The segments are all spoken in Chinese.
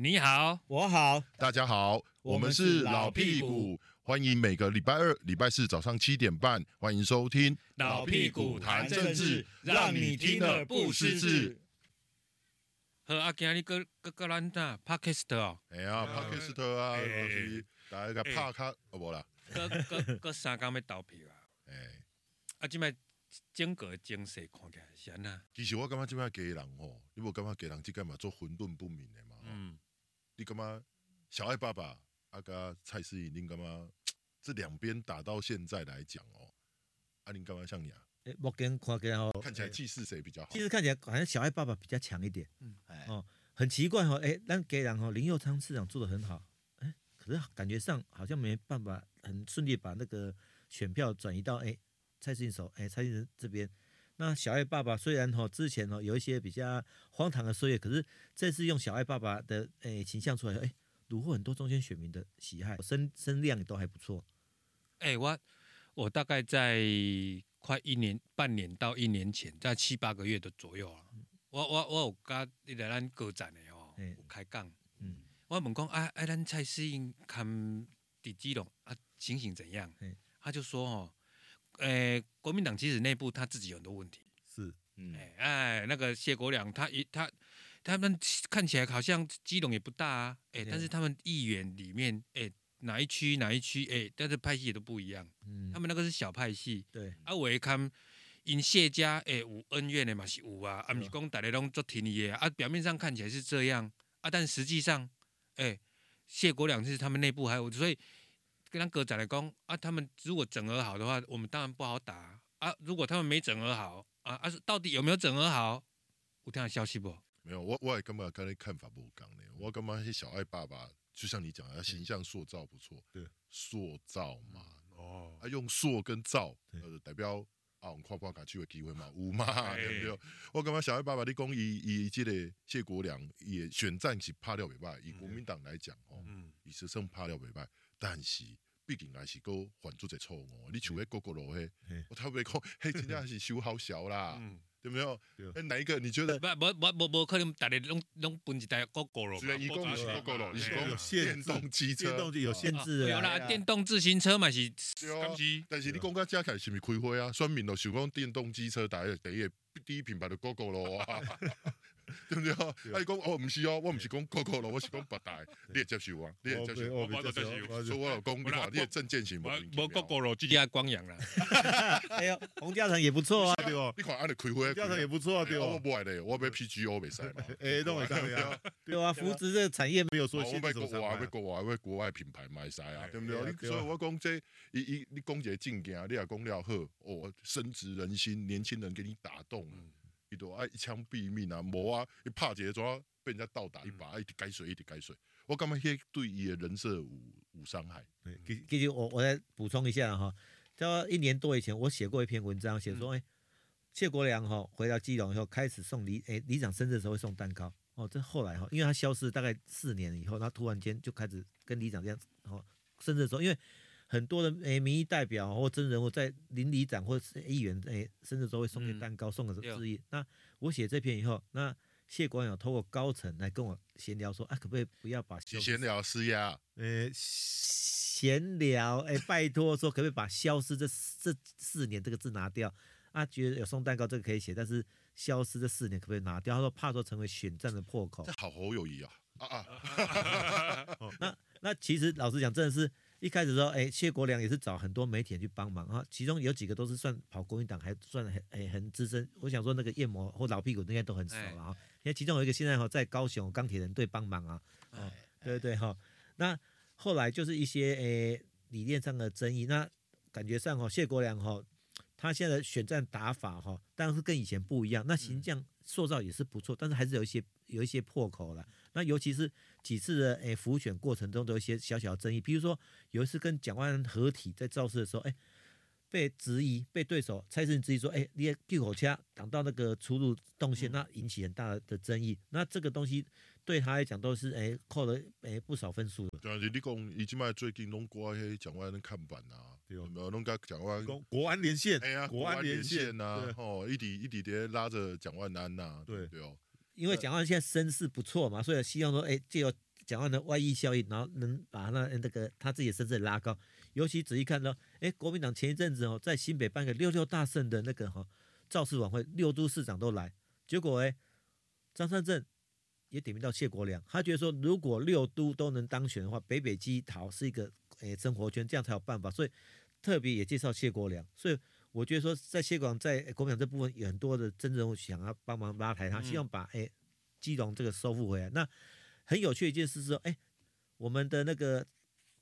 你好，我好，大家好，我们是老屁股，欢迎每个礼拜二、礼拜四早上七点半，欢迎收听老屁股谈政治，让你听得不失智。好，阿今日个个个兰达帕克斯特哦，哎呀，帕克斯特啊，大家个帕卡，哦无啦，个个个三刚要投票啊，哎，啊，今麦。整个精神看起来是安那？其实我感觉这边家人吼，你无感觉家人即个嘛做混沌不明的嘛？嗯，你干嘛小爱爸爸阿个蔡思颖，你干嘛 这两边打到现在来讲哦，阿林干嘛像你啊？诶，目前看起来哦，看起来气势谁比较好？其实看起来好像小爱爸爸比较强一点。嗯，哦，很奇怪哦，诶，但给人哦，林佑昌市长做的很好，诶，可是感觉上好像没办法很顺利把那个选票转移到诶。蔡适应手，哎，蔡适应这边，那小爱爸爸虽然哈之前哈有一些比较荒唐的岁月，可是这次用小爱爸爸的诶形象出来，哎，虏获很多中间选民的喜爱，声声量也都还不错。哎，我我大概在快一年半年到一年前，在七八个月的左右啊，我我我有跟你来咱歌展的哦，有开讲，嗯，我问讲哎哎，咱蔡适应看第几龙啊，情形怎样？他就说哦。诶、欸，国民党其实内部他自己有很多问题，是，嗯，哎，那个谢国梁他一他他们看起来好像基隆也不大啊，哎、欸，但是他们议员里面，哎、欸，哪一区哪一区，哎、欸，但是派系也都不一样，嗯，他们那个是小派系，对，啊，我一看因谢家，哎、欸，有恩怨的嘛是有啊，啊，不是讲大家拢做挺你的啊，表面上看起来是这样啊，但实际上，哎、欸，谢国梁是他们内部还有，所以。跟他哥仔来讲啊，他们如果整合好的话，我们当然不好打啊。如果他们没整合好啊，啊，到底有没有整合好？有听到消息不？没有，我我也根本跟你看法不一样呢。我感觉是小爱爸爸，就像你讲的，形象塑造不错。对，塑造嘛，哦，啊，用塑跟造，呃，代表啊，我们跨跨卡区的机会嘛，有嘛，对不对？我感觉小爱爸爸，你讲以以这个谢国良也选战是拍了袂歹，以国民党来讲哦，嗯，以实胜拍了袂歹。但是毕竟还是个犯出者错误，你像迄个个路嘿，我特别讲，嘿，真正是修好小啦，对不对？哎，哪一个你觉得？不不不不不可能，大家拢拢分一台个个路，一共是个个路，你是讲电动机车，电动机有限制，有啦，电动自行车嘛是，但是你讲个加起来是咪开花啊？选民都想讲电动机车，大家第一第一品牌的个个路啊。对不对？啊，你讲哦，唔是哦，我唔是讲个个咯，我是讲北大，你也接受啊？你也接受？我我接受。所以我老公，你话你政见型无？无个个咯，就加光阳啦。哎呦，洪家诚也不错啊，对不？你看安尼开会，嘉诚也不错啊，对不？我不爱的，我要 PGO 比赛嘛。哎，都会这样。对啊，扶植这个产业没有说限制什么。国外，要国外，要国外品牌买晒啊，对不对？所以我讲这，一一你讲这证件，你也讲了好，哦，深植人心，年轻人给你打动。一朵爱一枪毙命啊！无啊，一拍一个抓被人家倒打一把，嗯、一直改水，一直改水。我感觉迄对伊的人设有有伤害。其其实我我再补充一下哈，在一年多以前，我写过一篇文章，写说，哎、嗯，谢国良哈回到基隆以后，开始送里哎里长生日的时候会送蛋糕。哦，这后来哈，因为他消失大概四年以后，他突然间就开始跟里长这样，哦，生日的时候，因为。很多的诶，民意代表或真人物在邻里长或是议员诶，甚至都会送点蛋糕，嗯、送个致意。那我写这篇以后，那谢国梁有透过高层来跟我闲聊说，啊，可不可以不要把闲聊施压？呃，闲聊，哎，拜托说，可不可以把消失这这四年这个字拿掉？啊，觉得有送蛋糕这个可以写，但是消失这四年可不可以拿掉？他说怕说成为选战的破口。这好侯友谊啊！啊啊！那那其实老实讲，真的是。一开始说，哎，谢国良也是找很多媒体人去帮忙啊，其中有几个都是算跑国民党，还算很哎很资深。我想说，那个叶谋或老屁股应该都很熟了啊。因为其中有一个现在哈在高雄钢铁人队帮忙啊，哦，对对哈。那后来就是一些哎理念上的争议，那感觉上哈谢国良哈他现在的选战打法哈，当然是跟以前不一样，那形象塑造也是不错，但是还是有一些有一些破口了。那尤其是几次的诶浮选过程中都有一些小小的争议，比如说有一次跟蒋万安合体在造势的时候，哎，被质疑，被对手蔡适应质疑说，哎，你救火车挡到那个出入动线，那引起很大的争议。那这个东西对他来讲都是哎扣了哎不少分数的。对啊，你讲已经卖最近拢挂迄蒋万安的看板啊，有没有拢甲蒋万安国安连线？哎呀，国安连线呐，哦，一底一滴滴拉着蒋万安呐，对对哦。因为蒋万安现在声势不错嘛，所以希望说，哎，借由蒋万的外溢效应，然后能把那那个他自己的声势拉高。尤其仔细看到，哎，国民党前一阵子哦，在新北办个六六大胜的那个哈造势晚会，六都市长都来，结果哎，张善政也点名到谢国良，他觉得说，如果六都都能当选的话，北北基桃是一个诶生活圈，这样才有办法，所以特别也介绍谢国良。所以我觉得说，在谢广在国民党这部分有很多的政治人物想要帮忙拉抬他，希望把哎基隆这个收复回来。那很有趣的一件事是说，哎，我们的那个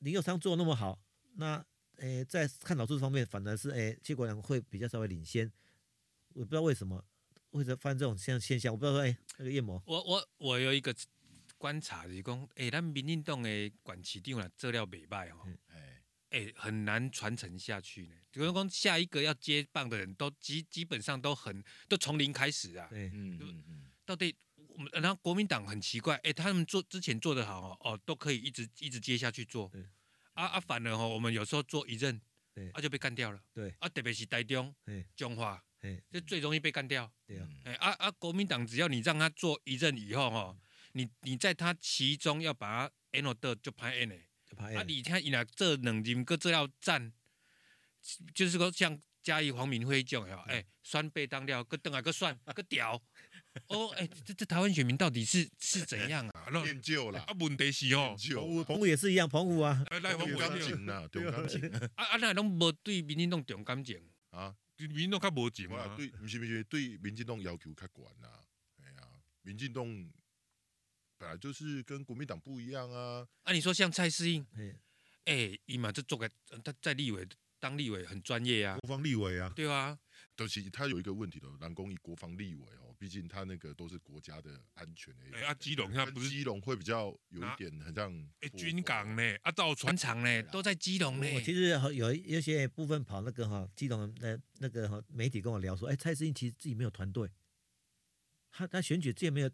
林右昌做那么好，那哎在看老师方面，反而是哎谢国梁会比较稍微领先，我不知道为什么。或者发生这种现现象，我不知道说，哎、欸，那个夜魔，我我我有一个观察，就是讲，哎、欸，咱民进党的管期长啊，做了袂歹哦，哎，哎，很难传承下去呢。比如说，下一个要接棒的人都基基本上都很都从零开始啊，对，嗯嗯嗯，到底我们然后国民党很奇怪，哎、欸，他们做之前做得好哦，都可以一直一直接下去做，对，啊啊，反而哦，我们有时候做一任，对，啊就被干掉了，对，啊特别是台中，对，彰化。就最容易被干掉。对啊，哎啊啊！国民党只要你让他做一任以后哦，你你在他其中要把他 N 的就拍 N 嘞，啊！你看伊若做两任搁这要战，就是说像嘉义黄敏辉这种哎，选被当掉，搁等下搁选搁屌。哦，哎，这这台湾选民到底是是怎样啊？练旧了啊，问题是哦，澎湖也是一样，澎湖啊，重感情呐，重感情。啊啊，那拢无对民进党重感情啊。对民进党较无情啊！对，不是不是，对民进党要求较悬呐。哎呀，民进党本来就是跟国民党不一样啊。啊，你说像蔡适应，哎，伊嘛这做个他在立委当立委很专业啊，国防立委啊，对啊。都是他有一个问题的，南宫以国防立委哦，毕竟他那个都是国家的安全的。哎，啊，基隆他不是基隆会比较有一点很像哎军港呢，啊，造船厂呢都在基隆呢。我其实有有些部分跑那个哈基隆的那个哈媒体跟我聊说，哎，蔡适应其实自己没有团队，他他选举自己没有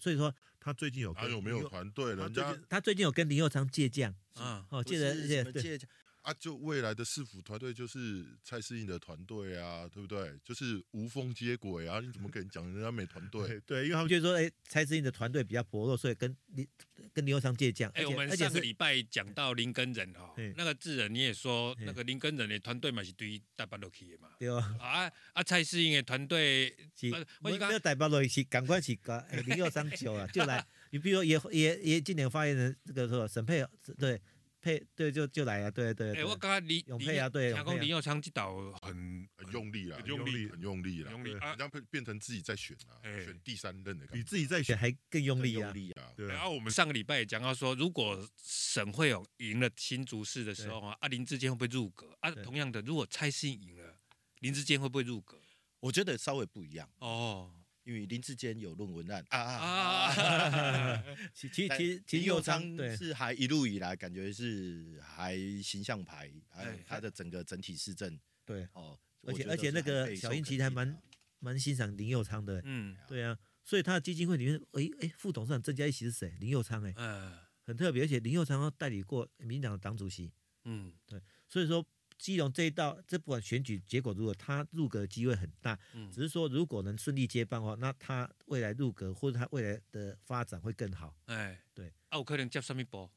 所以说他最近有他有没有团队？人家他最近有跟林佑昌借将啊，哦借的借将。啊，就未来的市府团队就是蔡适应的团队啊，对不对？就是无缝接轨啊！你怎么跟人讲人家没团 队？对，因为他们就说，哎、欸，蔡适应的团队比较薄弱，所以跟林跟林右昌借将。哎、欸，我们上个礼拜讲到林根人哈，那个智仁你也说，那个林根人的团队嘛是对大北落去的嘛？对啊。啊啊，蔡适应的团队是，我没有台北落去，赶快去搞林右昌久了就来。你比如说也也也今年发言人这个说沈佩对。配对就就来啊，对对。哎，我刚刚李永配啊，对，讲林佑昌这导很很用力了，很用力，很用力了，用力啊，这样变变成自己在选啊，选第三任的，比自己在选还更用力啊。对。然后我们上个礼拜也讲到说，如果沈惠勇赢了新竹市的时候啊，啊林志坚会不会入阁？啊，同样的，如果蔡适应赢了，林志坚会不会入阁？我觉得稍微不一样哦。因为林志坚有论文案。啊啊！其其其其林右昌是还一路以来感觉是还形象牌，还有他的整个整体市政对。哦，而且而且那个小英其实还蛮蛮欣赏林佑昌的，嗯，对啊，所以他的基金会里面，哎哎，副董事长郑家一席是谁？林佑昌哎，嗯，很特别，而且林佑昌代理过民进党的党主席，嗯，对，所以说。基隆这一道，这不管选举结果如果他入阁的机会很大，嗯，只是说如果能顺利接棒的话，那他未来入阁或者他未来的发展会更好。哎，对，啊，有可能接什么波？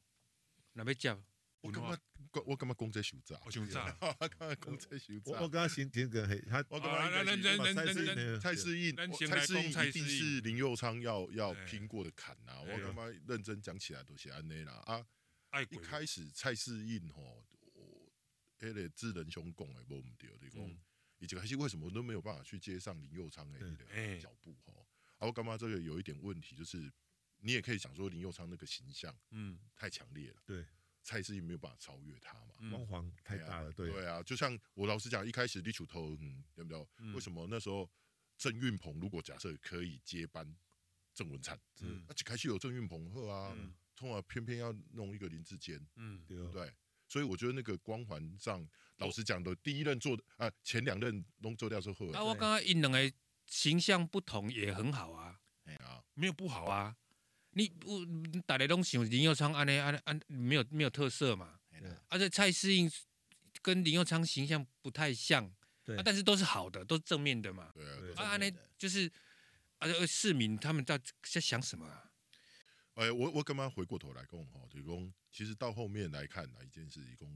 哪边接？我干嘛？我干嘛公在手炸？手炸？干嘛公在手炸？我刚刚先听个，他我干嘛？蔡适应，蔡适应一定是林佑昌要要拼过的坎呐！我干嘛认真讲起来都是安内啦啊！一开始蔡适应吼。迄个智仁兄讲的无毋对，你讲，以前还是为什么都没有办法去接上林佑昌的脚步吼？啊，我感觉这个有一点问题，就是你也可以讲说林佑昌那个形象，嗯，太强烈了，对，蔡适应没有办法超越他嘛，光环太大了，对，对啊，就像我老实讲，一开始李楚头，嗯，对不对？为什么那时候郑运鹏如果假设可以接班郑文灿，嗯，那就开始有郑运鹏后啊，从而偏偏要弄一个林志坚，嗯，对不对？所以我觉得那个光环上，老实讲的，第一任做的啊，前两任都做掉之后，啊，我刚刚因两个形象不同也很好啊，没有不好啊，你不大家都想林佑昌安尼安安没有没有特色嘛，而且蔡适应跟林佑昌形象不太像，对，但是都是好的，都是正面的嘛，对啊，啊安尼就是啊市民他们在在想什么啊？哎，我我刚刚回过头来讲哈，就是讲，其实到后面来看哪一件事，一共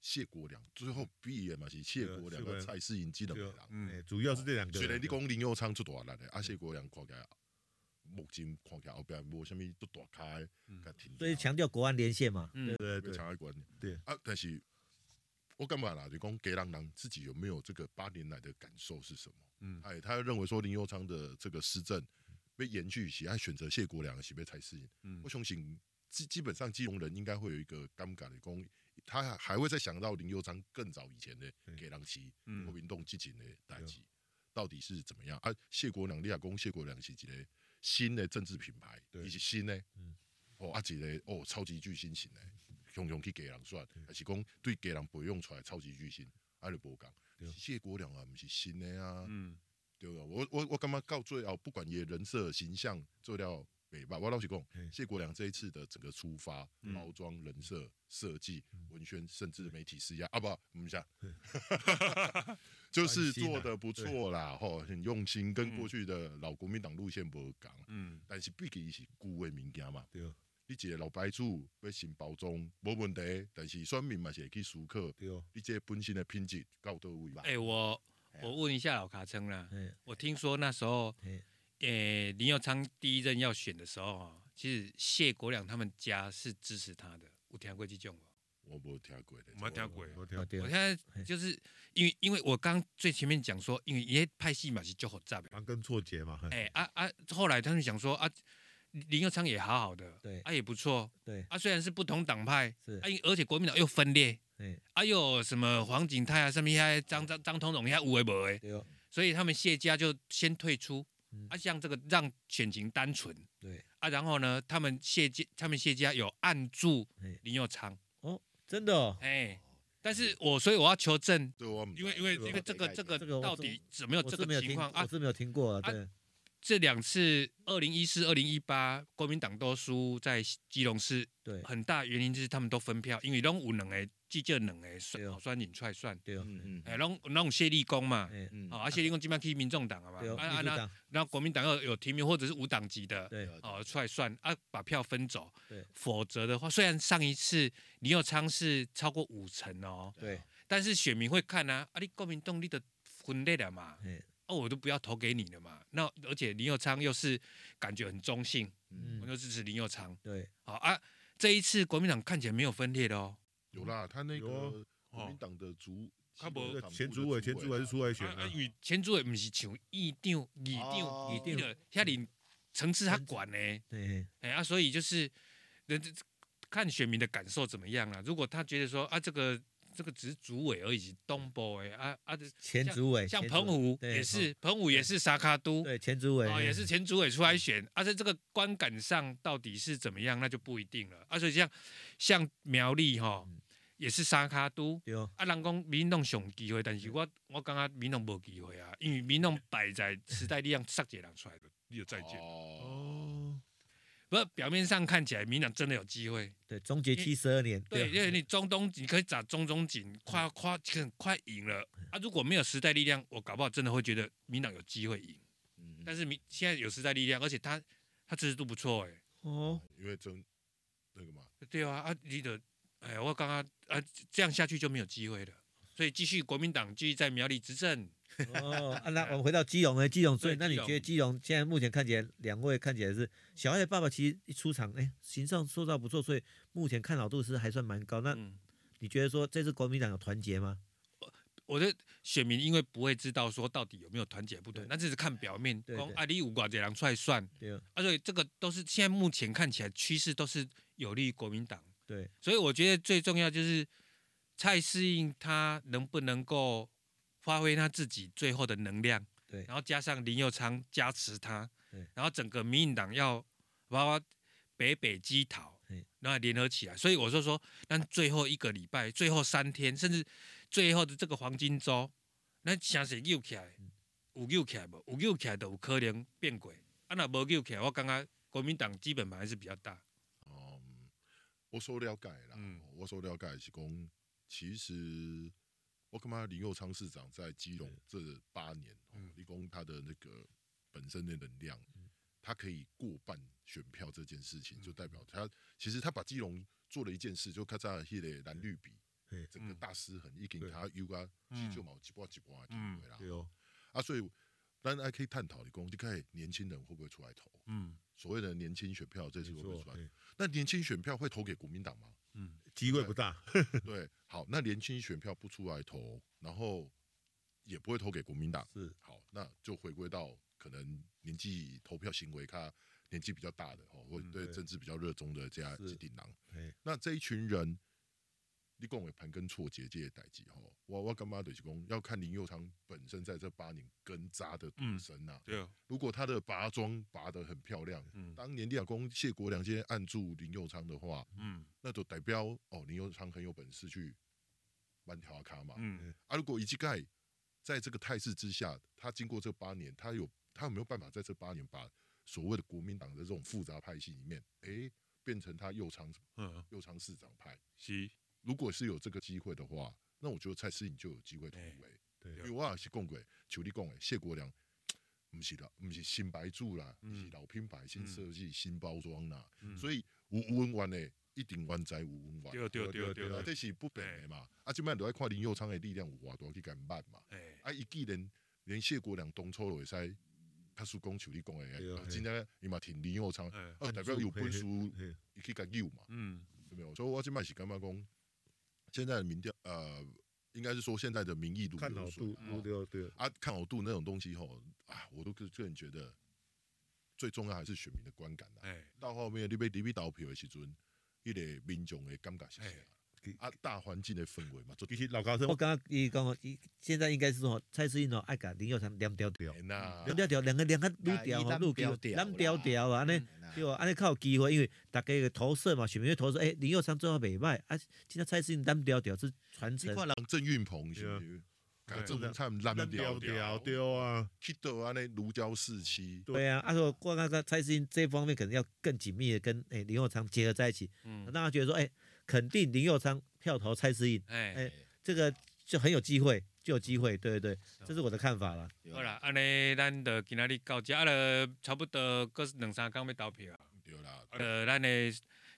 谢国良最后毕业嘛是谢国梁和蔡适应技能的嗯，主要是这两个。虽然你讲林佑昌出大力的，啊谢国梁看起来目前看起来后边无什么都大开，所以强调国安连线嘛，对对对，强调国安，对啊，但是我干嘛啦？就讲给郎郎自己有没有这个八年来的感受是什么？嗯，哎，他认为说林佑昌的这个施政。被延续起，还选择谢国良，是被才适应。嗯，我相信基基本上基隆人应该会有一个尴尬的功，他还会再想到林佑章更早以前的给郎期国民党激情的代志，到底是怎么样？啊，谢国良，你亚公谢国良是一个新的政治品牌，以及新的，嗯，哦，啊，一个哦超级巨星型的，雄雄去给郎算，还是讲对给郎培养出来超级巨星，阿就无讲，谢国良啊，不是新的啊，嗯。对啊，我我我干嘛告最后不管也人设形象做掉美吧，我老实讲，谢国良这一次的整个出发、包装、人设设计、文宣，甚至媒体施压。啊，不，我们讲，就是做的不错啦，吼，很用心，跟过去的老国民党路线不讲，嗯，但是毕竟是顾问民家嘛，对，你一个老白主要先包装没问题，但是选民嘛是会去思考，对，你这本身的品质到到位吧？哎，我。我问一下老卡称啦，我听说那时候，诶，林佑昌第一任要选的时候啊，其实谢国良他们家是支持他的。有听过这种吗？我没听过的，没听过。我现在就是因为，因为我刚最前面讲说，因为因为派系嘛是就好杂，盘根错节嘛。哎啊啊！后来他们想说啊，林佑昌也好好的，对，啊也不错，对，啊虽然是不同党派，是，啊而且国民党又分裂。哎呦，什么黄景泰啊，什么还张张张通荣，还有的没的，所以他们谢家就先退出。啊，像这个让选情单纯，对。啊，然后呢，他们谢家他们谢家有暗助林佑昌。哦，真的哦，哎，但是我所以我要求证，因为因为因为这个这个到底怎么有这个情况？啊？我是没有听过啊，对。这两次，二零一四、二零一八，国民党都输在基隆市。对，很大原因就是他们都分票，因为拢有两个，至少两个好选引出来算。对，嗯嗯，哎，拢拢谢立功嘛，嗯，啊，谢立功基本上去民众党了嘛，啊啊，那那国民党要有提名或者是无党籍的，对，哦，出来算啊，把票分走。对，否则的话，虽然上一次林右昌是超过五成哦，对，但是选民会看啊，啊，你国民党你的分裂了嘛。哦，我都不要投给你了嘛。那而且林右昌又是感觉很中性，嗯，我就支持林右昌。对，好啊，这一次国民党看起来没有分裂的哦。有啦，他那个国民党的主，他不前主委，前主委是出来选的。因为前主委不是像议长、议长、议长的，下里层次他管呢。对，哎啊，所以就是人看选民的感受怎么样了。如果他觉得说啊，这个。这个只是主委而已，东部哎啊啊的前主委，像澎湖也是，澎湖也是沙卡都，对前主委啊也是前主委出来选，而且这个观感上到底是怎么样，那就不一定了。而且像像苗栗哈，也是沙卡都，啊人讲民众上机会，但是我我感觉民众没机会啊，因为民众摆在时代力量杀一个人出来的，你有再见哦。不是表面上看起来，民党真的有机会。对，终结七十二年。对，因为你中东你可以找中东锦，快快很快赢了啊！如果没有时代力量，我搞不好真的会觉得民党有机会赢。嗯。但是民现在有时代力量，而且他他支持度不错哎。哦。因为真那个嘛。对啊啊！你的哎，我刚刚啊，这样下去就没有机会了。所以继续国民党继续在苗栗执政。哦，啊，那我们回到基隆呢？基隆，所以那你觉得基隆现在目前看起来，两位看起来是小爱的爸爸，其实一出场，哎，形象塑造不错，所以目前看好度是还算蛮高。那你觉得说这次国民党有团结吗？我的选民因为不会知道说到底有没有团结不对，那只是看表面。对，阿里五寡这样出来算。对。啊，所以这个都是现在目前看起来趋势都是有利于国民党。对。所以我觉得最重要就是蔡适应他能不能够。发挥他自己最后的能量，对，然后加上林佑昌加持他，对，然后整个民进党要包括北北基桃，然后联合起来，所以我就说，那最后一个礼拜，最后三天，甚至最后的这个黄金周，那声势救起来，有救起来无？有救起来都有可能变轨，啊，那无救起来，我感觉国民党基本盘还是比较大。嗯，我所了解啦，嗯，我所了解是讲，其实。我感觉林佑昌市长在基隆这八年，嗯，立功他的那个本身的能量，他可以过半选票这件事情，就代表他其实他把基隆做了一件事，就看在迄个蓝绿比，整个大失衡，已经他有啊，就毛几波几波啊，对啦，对啊，所以当然还可以探讨，你讲你看年轻人会不会出来投？嗯，所谓的年轻选票这次会不会出来？那年轻选票会投给国民党吗？嗯，机会不大。对，好，那年轻选票不出来投，然后也不会投给国民党，是好，那就回归到可能年纪投票行为，他年纪比较大的哦，或对政治比较热衷的这样几顶狼。那这一群人，你讲的盘根错节这些代际吼，我我干嘛就是讲要看林佑昌本身在这八年根扎的多深呐。对，如果他的拔桩拔得很漂亮，嗯，当年李亚公谢国梁今天按住林佑昌的话，嗯，那就代表哦林佑昌很有本事去慢条卡嘛，嗯，啊，如果一季盖在这个态势之下，他经过这八年，他有他有没有办法在这八年把所谓的国民党的这种复杂派系里面，哎，变成他右昌，嗯，右昌市长派？是，如果是有这个机会的话，那我觉得蔡思颖就有机会突围。对，因为我也是讲过，像你讲的，谢国良不是老，不是新白柱啦，是老品牌、新设计、新包装啦，所以有温完的一定完在有温完。对对对对，这是不变的嘛。啊，这边都要看林佑昌的力量有多大去敢办嘛。啊，一记连连谢国良当初都会使。他是讲像你讲的，今天伊嘛挺林佑昌，代表有本事，伊去甲救嘛，嗯，对没有？所以我今麦是感觉讲，现在的民调，呃，应该是说现在的民意度，看好度，对对啊，看好度那种东西吼，啊，我都个个人觉得，最重要还是选民的观感啦。到后面你被 DB 倒票的时阵，迄个民众的感觉是啥？啊，大环境的氛围嘛，其实老高，我刚刚伊讲，伊现在应该是说蔡适英哦，爱甲林佑昌两条条，两条条，两个两个路调吼，路调蓝调调啊，安尼对吧？安尼较有机会，因为大家的投射嘛，选民投射，诶，林佑昌最好袂歹，啊，今仔蔡适英蓝调调是传承。看人郑运鹏是不是？郑运鹏蓝调调对啊，去到安尼如胶似漆。对啊，啊说我刚刚蔡适英这方面可能要更紧密的跟诶林右昌结合在一起，嗯，让他觉得说，诶。肯定林宥昌票投蔡思印，哎哎，这个就很有机会，就有机会，对对对，这是我的看法了。好啦，安尼咱就今仔日到这，啊了差不多搁两三天要投票。对啦，呃，咱的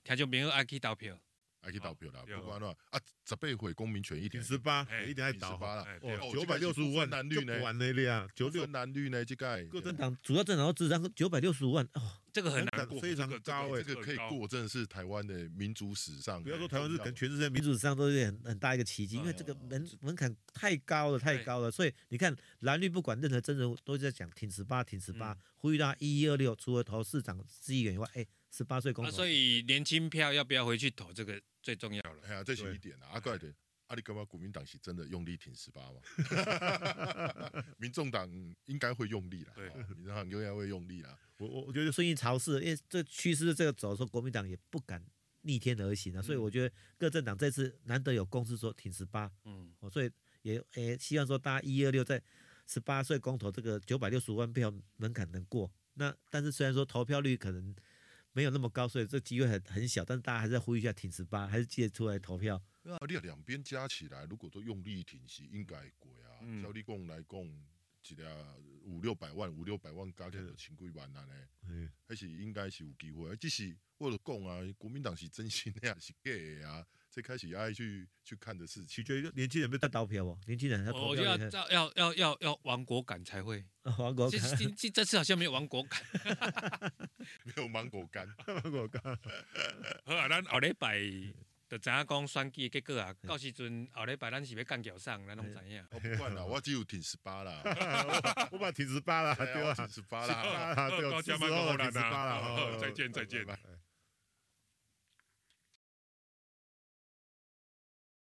听众朋友爱去投票。还可以投票啦，不管了啊！十八岁公民权一点十八，一点还投八了。九百六十五万蓝绿呢？完了呀！九六蓝绿呢？这个各政党主要政党都支持九百六十五万哦，这个很难过，非常高哎，这个可以过，真的是台湾的民主史上。不要说台湾是，可能全世界民主史上都是很很大一个奇迹，因为这个门门槛太高了，太高了。所以你看蓝绿不管任何政治都在讲挺十八，挺十八，呼吁大家一一二六，除了投市长、市议员以外，哎。十八岁公投，所以年轻票要不要回去投？这个最重要了。哎呀，这是一点啊。阿怪的，阿里干嘛？国民党是真的用力挺十八吗？民众党应该会用力了。对，民众党应该会用力了。我我我觉得顺应潮势，因为这趋势这个走，说国民党也不敢逆天而行啊。所以我觉得各政党这次难得有共识说挺十八。嗯，所以也诶希望说大家一二六在十八岁公投这个九百六十五万票门槛能过。那但是虽然说投票率可能。没有那么高，所以这机会很很小，但是大家还是要呼吁一下挺十八，还是记得出来投票。啊，你两边加起来，如果都用力挺，是应该贵啊。照理讲来讲，一个五六百万，五六百万加起来就千几万了呢。嗯，还是应该是有机会。只是为了讲啊，国民党是真心的还，是假的啊。最开始爱去去看的是，取决于年轻人没得投票哦。年轻人要投票，要要要要要亡国感才会。亡国感，这这这次好像没有亡国感，没有芒果干，芒果干。好啊，咱后礼拜就知影讲选举的结果啊。到时阵后礼拜咱是要干桥上，咱拢知影。我不管啦，我只有挺十八啦。我把挺十八啦，对啊？挺十八啦，对，到时候挺十八啦。再见，再见。